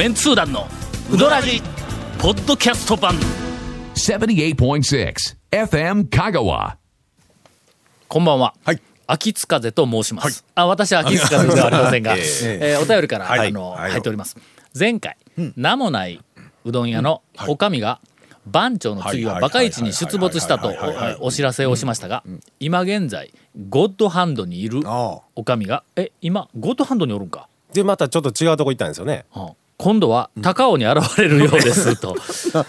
メンツー団のウドラジポッドキャスト版。78.6 FM Kagawa. こんばんは。はい。秋津風と申します。あ、私は秋津風ではありませんが、ええ。ーお便りから、はい。あの、はい。入っております。前回、名もないうどん屋のおかみが、番長の次ははい。バカ市に出没したとはい。はい。はい。はい。はいおお知らせをしましたが、今現在、ゴッドハンドにいるああ。おかみが、え、今、ゴッドハンドにおるんか？でまたちょっと違うとこ行ったんですよね。うん今度は高尾に現れるようですと、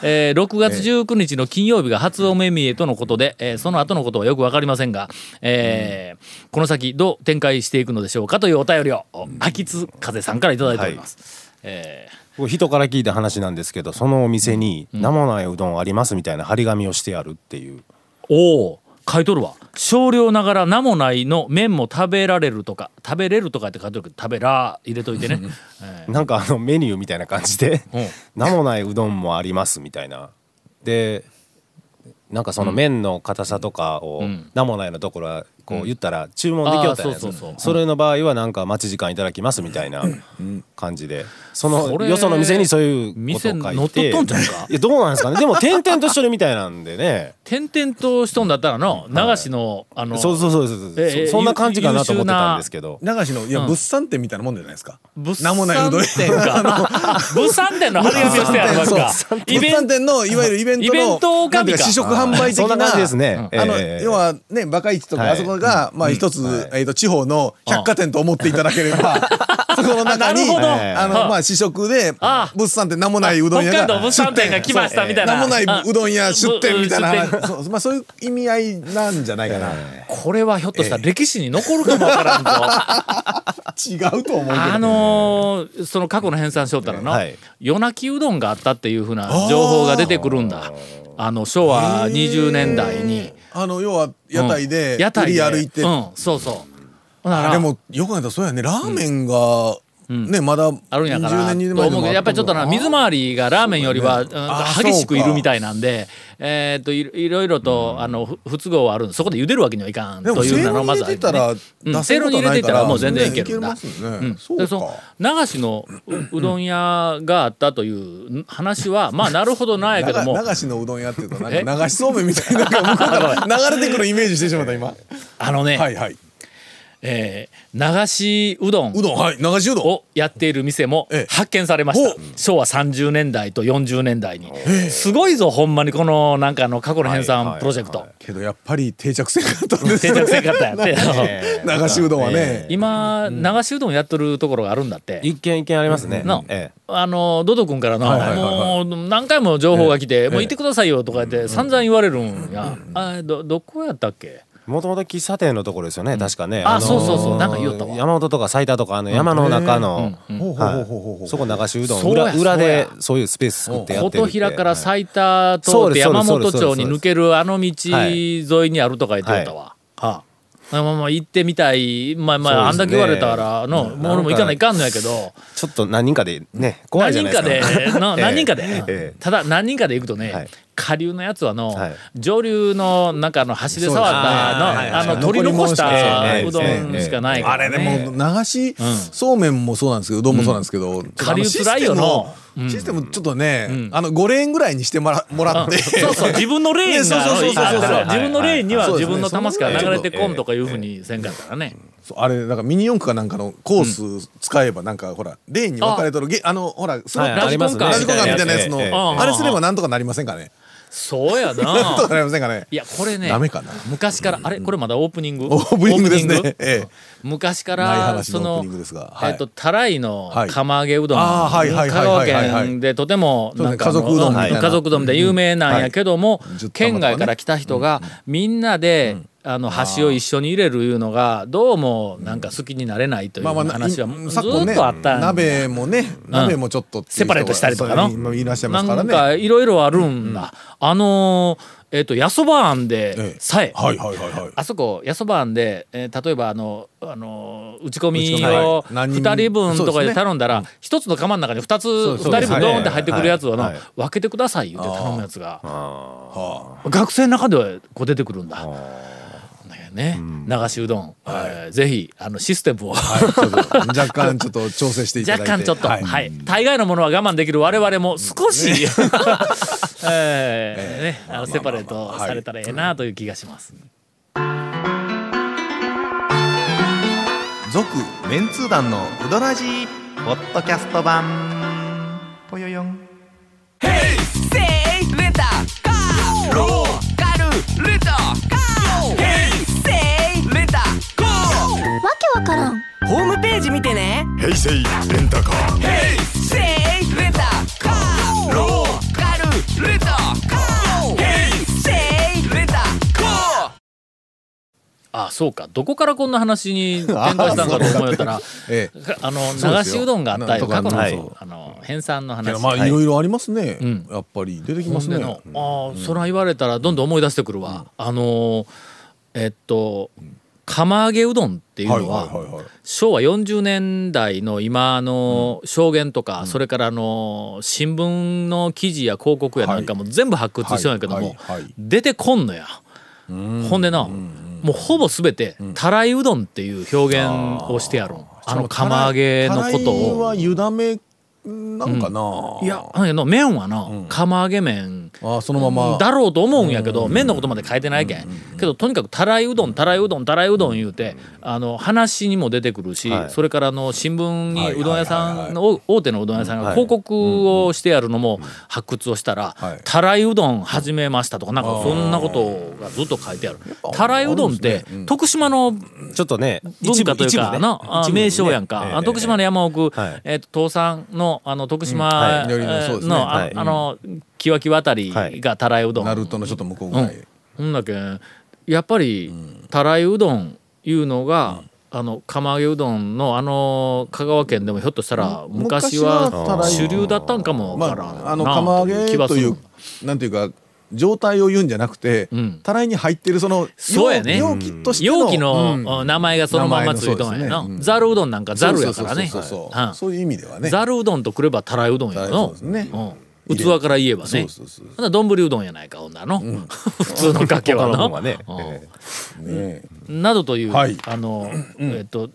えー6月19日の金曜日が初お目見えとのことで、えーその後のことはよく分かりませんが、えーこの先どう展開していくのでしょうかというお便りを秋津風さんからいただいております。えこれ人から聞いた話なんですけどそのお店に名もないうどんありますみたいな張り紙をしてやるっていう。ーおお書いとるわ少量ながら名もないの麺も食べられるとか食べれるとかって書いてるけど食べら入れといてね、えなんかあのメニューみたいな感じでうん「名もないうどんもあります」みたいな。でなんかその麺の硬さとかをん。名もないのところはこう言ったら注文できよったんやあーそうそうそれの場合はなんか待ち時間いただきますみたいな感じでそのよその店にそういうこと店を書い乗っ取てっとんちゃうか？いやどうなんですかね？でも点々としてるみたいなんでね。点々としとんだったらの流しの、あのそうそうそうそうええそそんな感じかなと思ってたんですけど。流しのいや、うん物産展みたいなもんじゃないですか？物産展か。物産展の張り紙をしてやる物産展の。いわゆるイベントの試食販売的そんなな感じですね。あの、ええ。要はねバカ市とかはい。あそこが、まあ一つ、はい。えっ、と地方の百貨店と思っていただければ、そこの中に なるほどあのまあ試食であ物産展名もないうどん屋が北海道物産展が来ましたみたいな。名もないうどん屋出店みたいな。まあそういう意味合いなんじゃないかな、これはひょっとしたら歴史に残るかもわからんぞ。違うと思うけど、あのーその過去の編纂しよったらの、はい。夜泣きうどんがあったっていうふうな情報が出てくるんだ。あの昭和20年代に。あの要は屋台で売り歩いて、うん。そうそう。でもよく考えたらそうやね。ラーメンが、ねまだあるんやから20年と20年前思うけどやっぱりちょっとな水回りがラーメンよりは、激しくいるみたいなんでえーっといろいろとあのふ不都合はあるんでそこで茹でるわけにはいかんというせいろにのがまず入れてたらうん。出せることせいろに入れてたらもう全然いけるんだ。でその流しのううどん屋があったという話はまあなるほどないけども。流流しのうどん屋っていうとなんえ？か流しそうめんみたいな 流れてくるイメージしてしまった今。あのね、はいはいえー流しうどん。うどんはい。流しうどん。をやっている店もええ。発見されました。昭和30年代と40年代に。すごいぞほんまにこのなんかあの過去の編纂プロジェクト。けどやっぱり定着せんかったんです定着せんかったんやって流しうどんはね。今流しうどんやっとるところがあるんだって。一軒一軒ありますね。なええ。あのドド君からの、はいはいはいもう何回も情報が来て、もう行ってくださいよとか言って散々言われるんや、あどどこやったっけ？もともと喫茶店のところですよね、確かね。あそうそうそう。なんか言おったわ山本とか埼玉とかあの山の中の、そこ流しうどんそうや裏裏でそういうスペース作ってやってるって。琴平から埼玉通って山本町に抜けるあの道沿いにあるとか言ってたわ。はあまあまあ行ってみたい。まあまああんだけ言われたらの、俺も行かないかんのやけど。ちょっと何人かでね怖いじゃ何ないですか。人かで 何人かで、ええ。ただ何人かで行くとね、はい。下流のやつはの、はい。上流のなんかあの端で触ったあのはい取り残したうど物んしかないから、あれね、でも流しそうめんもそうなんですけどうどんもそうなんですけど下流つらいよのシステムちょっとねあの5レーンぐらいにしてもら もらって。そうそう。自分のレーンがねそうそうそうそう。あるから自分のレーンにははい自分の玉しか流れてこんとかいうふうにせんかったらね。そうあれなんかミニ四駆かなんかのコース使えばなんかほらレーンに分かれとるゲあのほらスロットはラジコンカーみたいなやつのええええあれすればなんとかなりませんかね？そうやな。んとかな。なりませんかね？いやこれねダメかな？昔からあれこれまだオープニング？オープニングですね。ええ昔から話そのえっとたらいのはい。釜揚げうどん香川県でとても家族うどん家族うどんで有名なんやけども県外から来た人がみんなであの箸を一緒に入れるいうのがどうもなんか好きになれないという話はずっとあった鍋もね鍋もちょっとセパレートしたりとかの。そういらっしゃいまなんすからね。かいろいろあるんだ。あのーえっ、と、やそば庵でええ。さえ、はいはいはいはい。あそこ、やそば庵で、えー例えばあの、あのー打ち込みをはい。何人？2人分とかで頼んだら、一つの釜の中に2つ、そうそう2人分ドーンって入ってくるやつをのはい。はい。分けてください言って頼むやつが、は学生の中ではこう出てくるんだ。ね、流しうどん、えーぜひあのシステムを、はい。若干ちょっと調整していただいて。若干ちょっと、ははい。い大概のものは我慢できる我々も少し、えーね、あのセパレートされたらええなという気がします。続メンツー団のウドラジーポッドキャスト版ホームページ見てね。平成レンタカーせいレンタカーローカルレンタカー。ヘイセイレンタカーあそうか。どこからこんな話に展開したんかと思いよったら。ええ。かあの流しうどんがあったよ。過去の,、はい。あの編纂の話。まあい。ろいろありますね、ん。やっぱり出てきますね。ああそら言われたらどんどん思い出してくるわ、あのーえっと釜揚げうどんっていうのは,、昭和40年代の今の証言とか、それからあの新聞の記事や広告やなんかも全部発掘してるんやけども、出てこんのや。ほんでな、もうほぼ全てたらいうどんっていう表現をしてやるんあの釜揚げのことを。は湯だめなんかな、いやだけど麺はな、釜揚げ麺あそのまま。だろうと思うんやけど、麺のことまで書いてないけん、けどとにかくたらいうどんたらいうどんたらいうどん言うて、あの話にも出てくるし、はい。それからあの新聞にはいうどん屋さんの大手のうどん屋さんが広告をしてやるのも発掘をしたらはい「たらいうどん始めました」とかなんかそんなことがずっと書いてある。たらいうどんって徳島のちょっとね文化というかな、名称やんか、徳島の山奥、はいえっと東山のあの徳島、のあ,、の木脇渡りがたらいうどん、ナルトのちょっと向こうぐらい、ほんだけんやっぱりたらいうどんいうのが、あの釜揚げうどんのあの香川県でもひょっとしたら昔は主流だったんかもからんなああの釜揚げというなんていうか状態を言うんじゃなくて、ん。たらいに入ってるそのそうやね。容器としての容器の、うん。名前がそのままついとんやな。ざるうどんなんかざるやからね。そうい。う意味ではね。ざるうどんとくればたらいうどんやの。ね。うん、器から言えばね。ほんなら丼うどんやないかほんならの、普通のかけはの。他の方がね。うん。えねなどという、はい。あの、えっと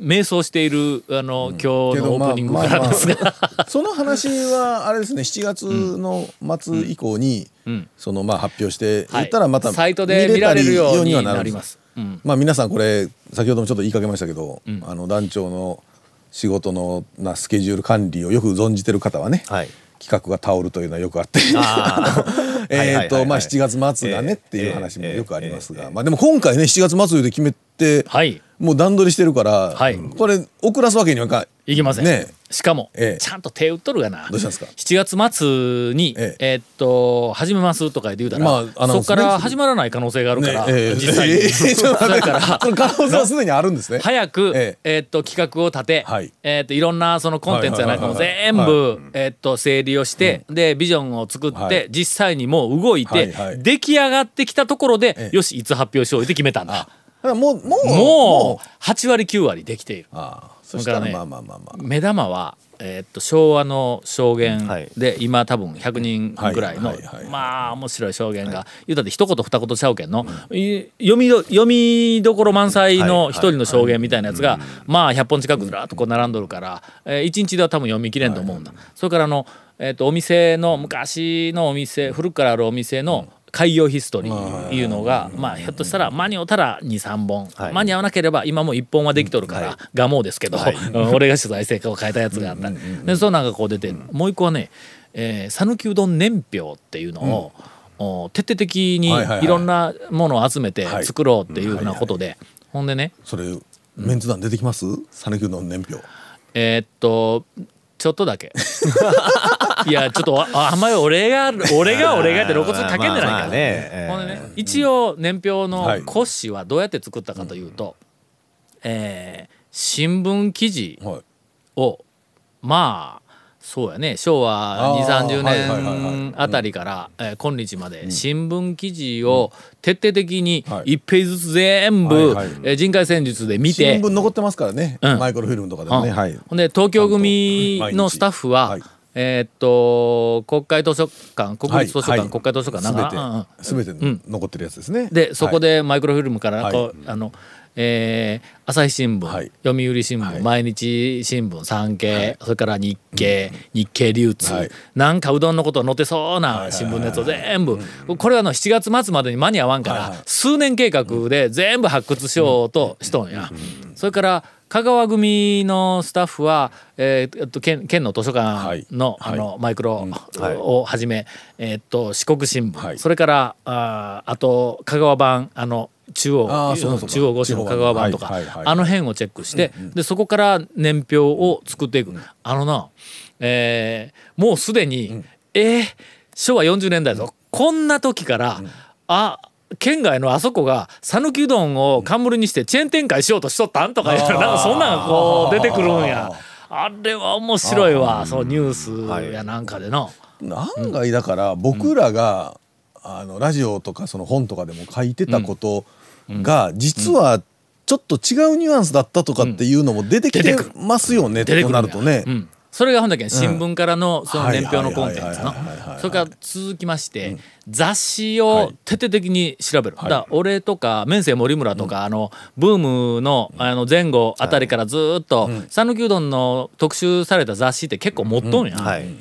迷走しているあの、今日のオープニングからですが、ま あその話はあれですね7月の末以降に、ん。そのまあ発表してはい言ったらまたサイトで見られるようにはなります。うんまあ皆さんこれ先ほどもちょっと言いかけましたけど、あの団長の仕事のなスケジュール管理をよく存じてる方はね、はい企画が倒るというのはよくあって。えっとまあ7月末がねええっていう話もよくありますが、ええまあでも今回ね7月末で決めて、はい、もう段取りしてるから、はい。これ遅らすわけにはいかいきません。ねしかも、ええ。ちゃんと手打っとるがな。どうしたんですか？7月末に、ええ。ーっと始めますとか言うたら、まあそこから始まらない可能性があるから、ねええ。実際に。ええ。ちょっと待って。それから可能性はすでにあるんですね。早く、ええ。ーっと企画を立て、はい。えーっといろんなそのコンテンツやなんかもはいはいはいえーっと整理をして、でビジョンを作って、はい。実際にもう動いて、はいはい。出来上がってきたところで、ええ。よしいつ発表しようって決めたんだ。だからもうもうもう8割9割できている。ああそしたらだからねまあまあまあまあ。目玉は、えーっと昭和の証言はい。で、今多分100人ぐらいの、はいはいはい。はいまあ面白い証言が、言うたって一言二言ちゃうけんの、い。読みど読みどころ満載の一人の証言みたいなやつが、まあ100本近くずらっとこう並んどるから、えー、1日では多分読み切れんと思うんだ。それからあの、えーっとお店の昔のお店古くからあるお店の開業ヒストリーいうのが、まあ、ひょっとしたら間に合うたら23本、はい。間に合わなければ今も1本はできとるから、ガモですけど、うん 俺が取材成果を変えたやつがあった、でそうなんかこう出てもう一個はねえー讃岐、うどん年表っていうのを、お徹底的にはいはいはい。いろんなものを集めてはい。作ろうっていうふうなことで、ほんでね。それメンツ団出てきます？讃岐うどん年表。えーっとちょっとだけ。いやちょっとああんまり俺が俺が俺がって露骨にかけんでないから。まあまあね。ええほんでね一応年表のはい骨子はどうやって作ったかというと、えー新聞記事はい。をまあそうやね。昭和2 3 0あーはいはいはいはい。年あたりから、えー今日まで新聞記事を徹底的にはい。1ページずつ全部、えー人海戦術で見て新聞残ってますからね。うん。マイクロフィルムとかでもね。ほんで東京組のスタッフは、はい。えーっと国会図書館国立図書館、国会図書館な。んか、うんうんすべて残ってるやつですね。でそこでマイクロフィルムからあの、えー朝日新聞、はい。読売新聞、はい。毎日新聞産経、それから日経、日経流通、はい。なんかうどんのこと載ってそうな新聞のやつを全部、これはあの7月末までに間に合わんから、はいはい。数年計画で全部発掘しようとしとんや。それから香川組のスタッフは、えーえっと、県県の図書館の,、はい。あのマイクロはい。をはじめ、えーっと四国新聞、はい。それからあーあと香川版あの中央中央五市の香川版とか、あの辺をチェックして、でそこから年表を作っていく、あのな、えーもうすでに、えー昭和40年代ぞ、こんな時から、あ県外のあそこが讃岐うどんを冠にしてチェーン展開しようとしとったんとかいうなんかそんなんがこう出てくるんや。あれは面白いわ、そのニュースやなんかでの。案外だから僕らが、あのラジオとかその本とかでも書いてたことが実はちょっと違うニュアンスだったとかっていうのも出てきてますよね、と出てくるんやなるとね。うん。それがほんだけん。新聞からのそのはい。年表のコンテンツの。それから続きまして雑誌を徹底的に調べる、だから俺とか面生森村とか、あのブームのあの前後あたりからずーっと讃岐うどんの特集された雑誌って結構持っとんや、はい。もう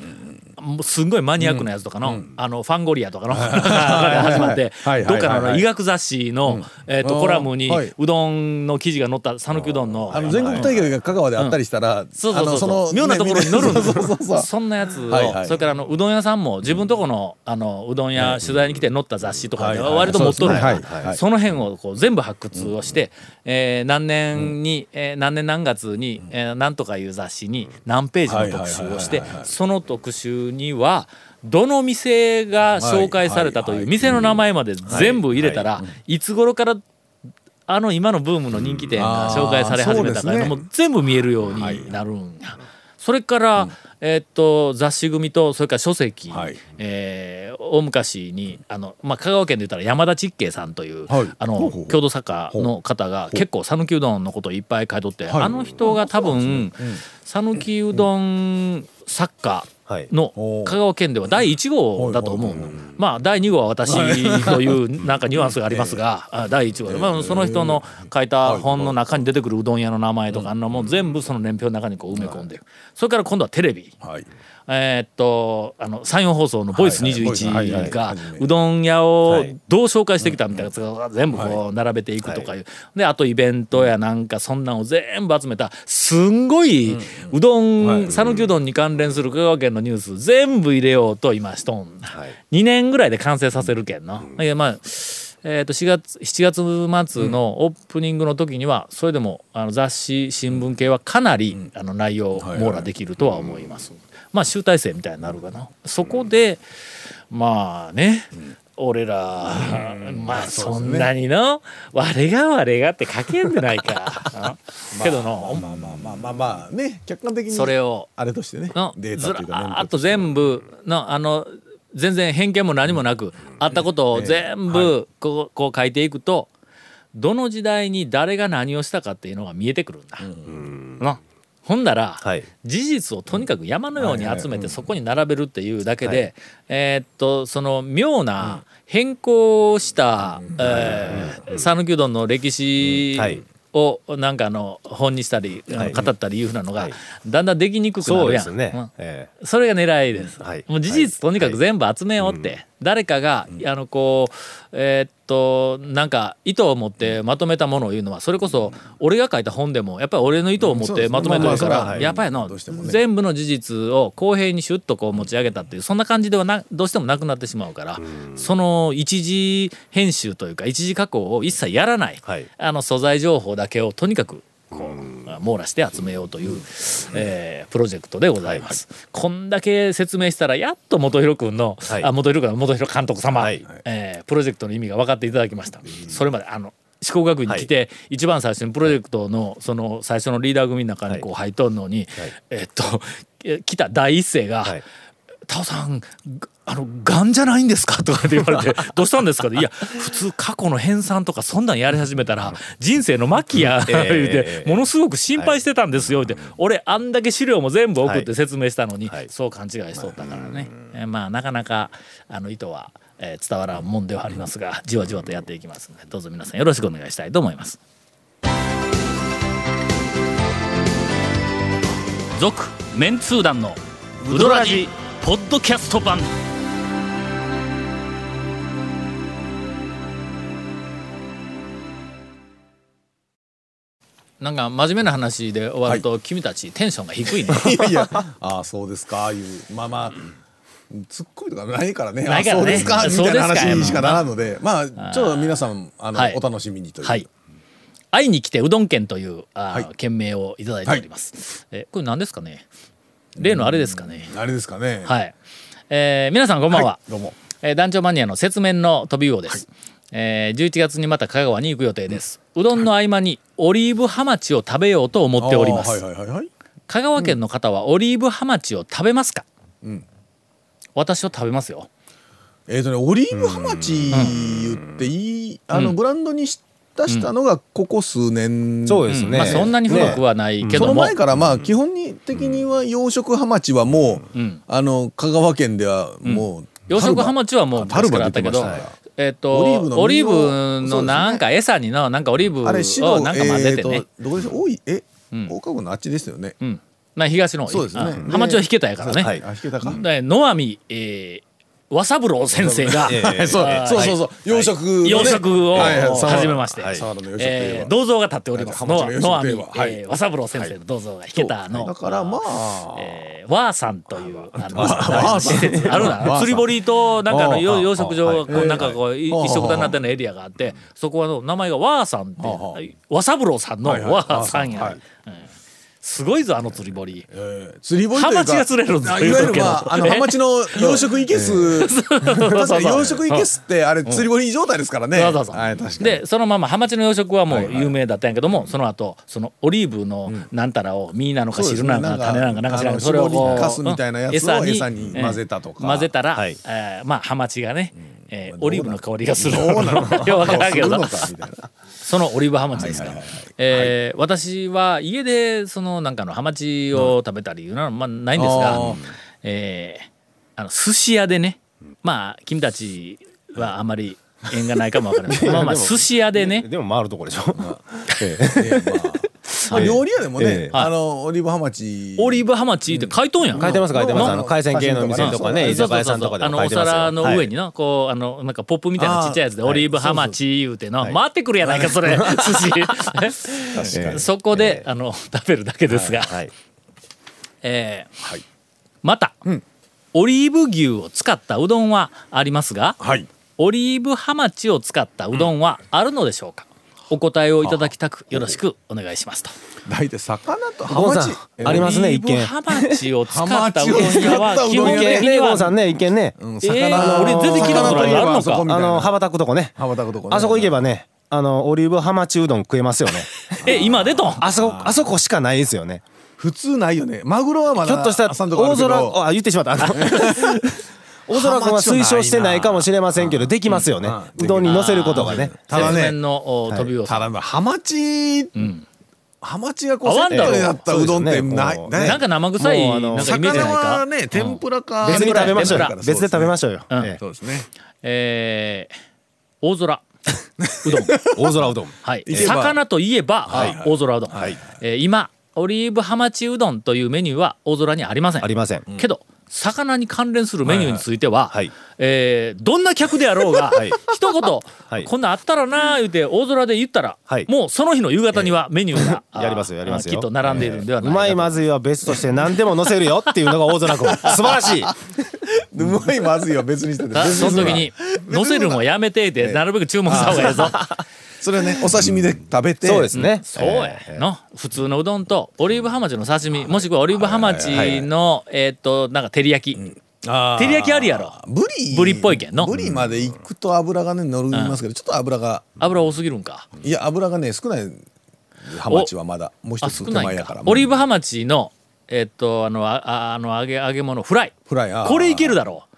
すんごいマニアックなやつとかの、あのファンゴリアとかの 始まってどっかの医学雑誌の、えー、とコラムにうどんの記事が載った讃岐うどんの。あの全国大会が香川であったりしたら、そうそうそう妙なところに乗るんですそうそうそうそう。そんなやつを、それからあのうどん屋さんも自分とこのあのうどん屋取材に来て載った雑誌とかで割と持っとるんや。その辺をこう全部発掘をして、えー何年に、えー何年何月に、えーなんとかいう雑誌に何ページの特集をしてその特集にはどの店が紹介されたという店の名前まで全部入れたらいつ頃からあの今のブームの人気店が紹介され始めたかいう全部見えるようになるんや。それから、えーっと雑誌組とそれから書籍、はい。えー大昔にあの、まあ、香川県で言ったら山田ちっけいさんという、はい。あの郷土作家の方が結構讃岐うどんのことをいっぱい書いとって、はい。あの人が多分讃岐うどん作家はいの香川県では第1号だと思う、まあ第2号は私というなんかニュアンスがありますが、あ第1号で、まあ、その人の書いた本の中に出てくるうどん屋の名前とかあんなもん全部その年表の中にこう埋め込んでる。それから今度はテレビ。はいえーっとあの山陽放送の「ボイスはいはいボイスはいはい21がうどん屋をはいどう紹介してきたみたいなやつが全部こう並べていくとかいう。であとイベントやなんかそんなんを全部集めた。すんごいうどん讃岐うどんに関連する香川県のニュース全部入れようと今しとん。はい。2年ぐらいで完成させるけんな。いやまあえー、と4月7月末のオープニングの時にはそれでもあの雑誌新聞系はかなりあの内容を網羅できるとは思います。まあ集大成みたいになるかな。そこでまあね、俺ら、まあそんなにの「我が我が」って書けんでないか。あけどの、まあまあまあまあまあね客観的にそれをあれとしてねのデーずタというからーっと全部のあの全然偏見も何もなくあったことを全部こうこう書いていくとどの時代に誰が何をしたかっていうのが見えてくるんだ。なほんなら、はい。事実をとにかく山のように集めてそこに並べるっていうだけで、えーっとその妙な変更したえー讃岐うどんの歴史はい。をなんかあの本にしたり、はい。語ったりいうふうなのが、はい。だんだんできにくくなるやん。そうですね。うん。ええそれが狙いです。はい。もう事実とにかく全部集めようって、誰かが、あのこうえーっとなんか意図を持ってまとめたものを言うのはそれこそ俺が書いた本でもやっぱり俺の意図を持ってまとめてるからまあやっぱりの全部の事実を公平にシュッとこう持ち上げたっていうそんな感じではなどうしてもなくなってしまうからその一時編集というか一時加工を一切やらない、はい。あの素材情報だけをとにかくこう網羅して集めようという、えープロジェクトでございます。こんだけ説明したらやっと元弘君の、はい。あ元弘君の元弘監督様、はい。えープロジェクトの意味が分かっていただきました。それまであの四国学院に来て、一番最初にプロジェクトのその最初のリーダー組の中にこう入っとんのに、はい。えーっとえ 来た第一声が、はいタオさんあのがんじゃないんですか?」とかって言われて「どうしたんですか?」って「いや普通過去の編纂とかそんなんやり始めたら人生の末期や」言うてものすごく心配してたんですよって。俺あんだけ資料も全部送って説明したのにそう勘違いしとったからね。えーまあなかなかあの意図はえー伝わらんもんではありますがじわじわとやっていきますのでどうぞ皆さんよろしくお願いしたいと思います。続メンツー団のウドラジポッドキャスト版。なんか真面目な話で終わると、君たちテンションが低いね。いやいや。ああそうですか。いうまあまあツッコミとかないからね。ないからね。あそうですか。みたいなそうですか話にしかならんので。まあちょっと皆さんあの、はい。お楽しみにという、はい。会いに来てうどん県というあー、はい。県名をいただいております、えこれ何ですかね？例のあれですかね。あれですかね。はい、えー皆さんこんばんは、どうも。えー団長マニアの雪面の飛び魚です、えー11月にまた香川に行く予定です、うどんの合間にオリーブハマチを食べようと思っております、はい。はいはいはい香川県の方はオリーブハマチを食べますか、ん。私は食べますよ。えっ、とねオリーブハマチ言っていい、あのブランドに出したのがここ数年、そうですね、まあそんなに古くはないけその前からまあ基本的には養殖ハマチはもう、ん。あの香川県ではもう、養殖ハマチはもうタルバ昔からあったけど出てましたねえっ、とオリーブのオリーブのなんか餌にのなんかオリーブあれ白をなんか混ぜてね、えーとどこでしょう？多いえ、ん。大川郡のあっちですよね、うん。まあ東の方。そうですね。あハマチは引けたやからね、はい。あ引けたか、で野網、えー、和三郎先生が、ええ そうあーそうそうそう。養殖のね、養殖をはいはい。始めまして、はい。佐原の養殖といえー銅像が立っております。の養殖といえば。はい。えー和三郎先生の銅像が引けたの、だからまあ、えー、ワーさんというあのあるな。釣り堀となんかあの養養殖場がこはい。うなんかこうい。はい。一緒くたになったようなエリアがあってそこはの名前がワーさんっては和三郎さんのはいはい。ワーさんや、はい。うんすごいぞあの釣り堀。えー釣り堀というかハマチが釣れるんですいわゆるまああのハマチの養殖いけす。確かに養殖いけすってあれ釣り堀状態ですからね。そうそうそう。はいでそのままハマチの養殖はもう有名だったんやけども、その後そのオリーブのなんたらを実なのか汁なのか種なのかなんか知らんけどそれをこう絞りかすみたいなやつをうん餌に混ぜたとか。えー混ぜたら、はい。えーまあハマチがね、えーまあオリーブの香りがする。どうなの？いやわからんけどそのオリーブハマチですか？えー私は家でそのなんかのハマチを食べたりいうのはまあないんですが、あー。えーあの寿司屋でね、まあ君たちはあまり縁がないかもわからない。まあまあ寿司屋でね、でも回るとこでしょ、え。えーまあまあ料理屋でもね、ええ。あのオリーブハマチオリーブハマチって書いとんやん。書いてます書いてます。うんあの海鮮系の店とかね居酒屋さんとかであのおも書いてますよ。皿の上にはい。な、こうあのなんかポップみたいなちっちゃいやつでオリーブハマチ言うての、回ってくるやないかそれ。寿司。そこで、あの食べるだけですが、はい。えーまた、オリーブ牛を使ったうどんはありますがはい。オリーブハマチを使ったうどんはあるのでしょうか、お答えをいただきたくよろしくお願いしますと。大体魚とハゴンさんマチえありますね一見。ハマチを使ったうどん屋は基本的には。さんね一見ね、うんえー俺全然聞いたことないあるのか。ああの羽ばたくとこね。羽ばたくとこね。あそこ行けばねあのオリーブハマチうどん食えますよね。え今出とん？あそこあそこしかないですよね。普通ないよね。マグロはまだひょっとした大空あ言ってしまった あの大空君は推奨してないかもしれませんけどできますよね。うどんに乗せることがね。ただねのお飛びをただハマチん。ハマチがこうセ合わんだろットになったうどんってない。なんか生臭いもうあのなんかイメージない魚かはね天ぷらか別に食べましょうよ。別で食べましょうよ。そうですね。えー大空。うどん大空うどん。はい。魚といえばはい。大空うどん。はい。えー今オリーブハマチうどんというメニューは大空にありません。ありません。けど魚に関連するメニューについては、はいえーどんな客であろうが、はい。一言、はい。こんなんあったらな言うて大空で言ったら、はい。もうその日の夕方にはメニューが、あ ーやりますよやりますよ。きっと並んでいるんではないかと。うまいまずいは別として何でも乗せるよっていうのが大空君。素晴らしい。うまいまずいは別にしてその時に「乗せるんはやめて」ってなるべく注目した方がいいぞ。それはねお刺身で食べて。そうですね。そうやの普通のうどんとオリーブハマチの刺身もしくはオリーブハマチのえーっとなんか照り焼き。照り焼きありやろ。ブリ。ブリっぽいけんの？ブリまで行くと油がね乗りますけどちょっと油が。油多すぎるんか。いや油がね少ない。ハマチはまだ。もう一あつ少ないんか手前やから。オリーブハマチのえっとあのあああの揚げ揚げ物フライ。フライ。これいけるだろう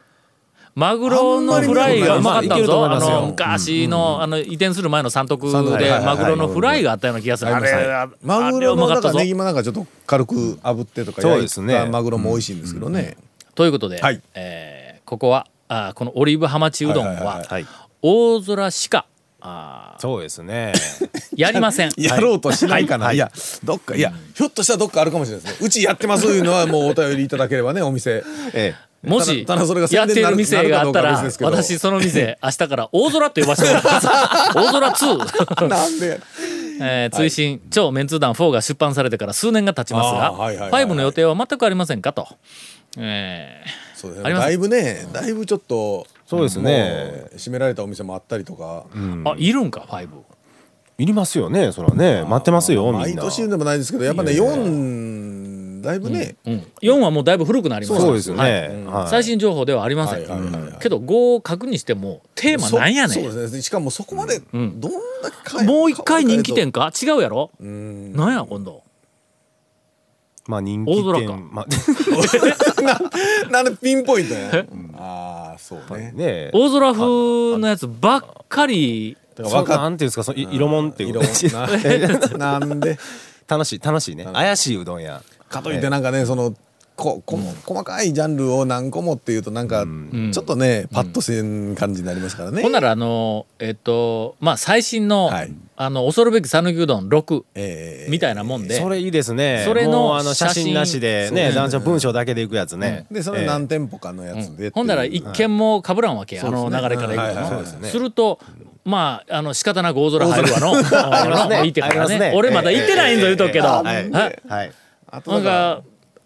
マグロのフライがうまかったんぞあの昔のあの移転する前の三徳でマグロのフライがあったような気がするあれあマグあれうまかったぞロのなんかネギもなんかちょっと軽く炙ってとかそうですね。マグロも美味しいんですけどね。ということで、はい。えーここはあこのオリーブハマチうどんは大空しかあそうですね。やりません。やろうとしないかな、はい。い、やどっかいやひょっとしたらどっかあるかもしれないですね。うちやってますいうのはもうお便りいただければねお店。えもし、やってるる店があったら私その店、明日から大空って呼ばせてもらいます。大空2。なんで？えー追伸、超メンツー団4が出版されてから数年が経ちますが、あーはいはいはいはい。5の予定は全くありませんかと。えそうですあります。ねだいぶねだいぶちょっとそうですね。閉められたお店もあったりとか、ーあ、いるんか、5。いりますよねそれはね。待ってますよみんな。毎年でもないですけどやっぱね4だいぶね、うん。4はもうだいぶ古くなりました。そうですよはい。ねはい。最新情報ではありません。はいはいはい。はいけど5を確認してもテーマなんやねん。そそうですね。しかもそこまでどんだけ変えもう一回人気店か？違うやろ？うん。なんや今度。まあ人気大空か店ま なんでピンポイントねああそうね。ね大空風のやつばっかり。わかなんていうんですか？そのい色もんっていう色こな。んで？楽しい楽しいね。怪しいうどん屋かといってなんかねそのここ細かいジャンルを何個もっていうとなんかちょっとねパッとせん感じになりますからね。ほんならあのえっとまあ最新の、はい。あの恐るべき讃岐うどん6えーみたいなもんで、それいいですね。それのもうあの写写真真なしでねね男女文章だけでいくやつね。でそれ何店舗かのやつでほんなら一見もかぶらんわけ、あの流れからいくと、はいはい。はいそうですね。するとまああの仕方なく大空入るわのあのねいいってからね。俺まだ行ってないんぞ言うとくけど、はい。え。はいあとなんかか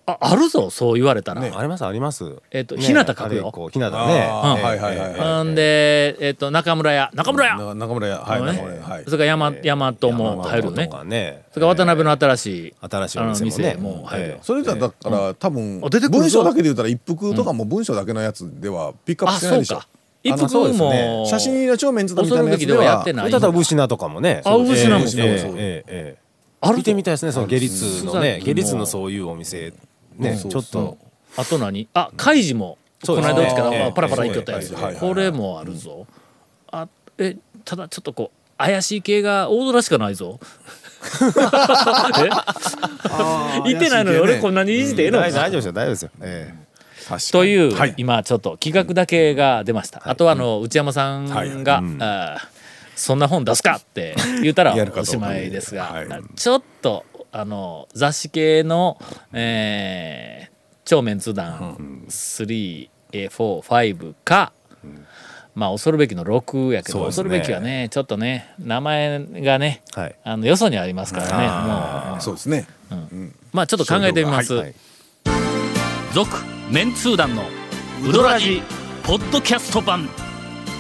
ああるぞそう言われたら、ありますあります。えっとね日向書くよ。こう日向ね。あーええはいはいはいええはほんでえっと中村屋。中村屋、な中村屋。はいね。中村屋。はい。それから山山とも入るよねね。それから渡辺の新しい新しいお店もね。店も入るよ。ええ。それじゃだから多分あ出てくるぞ。文章だけで言ったら一服とかも文章だけのやつではピックアッあプしてないでしょ。そうか。一あのそう服ですね。も写真の超メンツだみたいなやつではやはってない。だったらウシナとかもね。あウシナもええそうええそうええええある見てみたいですねその下律のね下律のそういうお店。ねちょっと。あと何？あ開示もこの間うちからええ。パラパラ行きよったやつ。これもあるぞ。あえただちょっとこう怪しい系が大空しかないぞ。え 行ってないのに俺こんなにいじってええの大大丈夫ですよ大丈夫ですよ。ええ。という、はい。今ちょっと企画だけが出ました、あとはあの内山さんが、そんな本出すかって言ったら おしまいですが、はい。ちょっとあの雑誌系の、えー、超メンツ団345か、まあ恐るべきの6やけど、恐るべきはねちょっとね名前がねはい。あのよそにありますからねもう。そうですね。まあちょっと考えてみます。はい。続、メンツー団のウドラジポッドキャスト版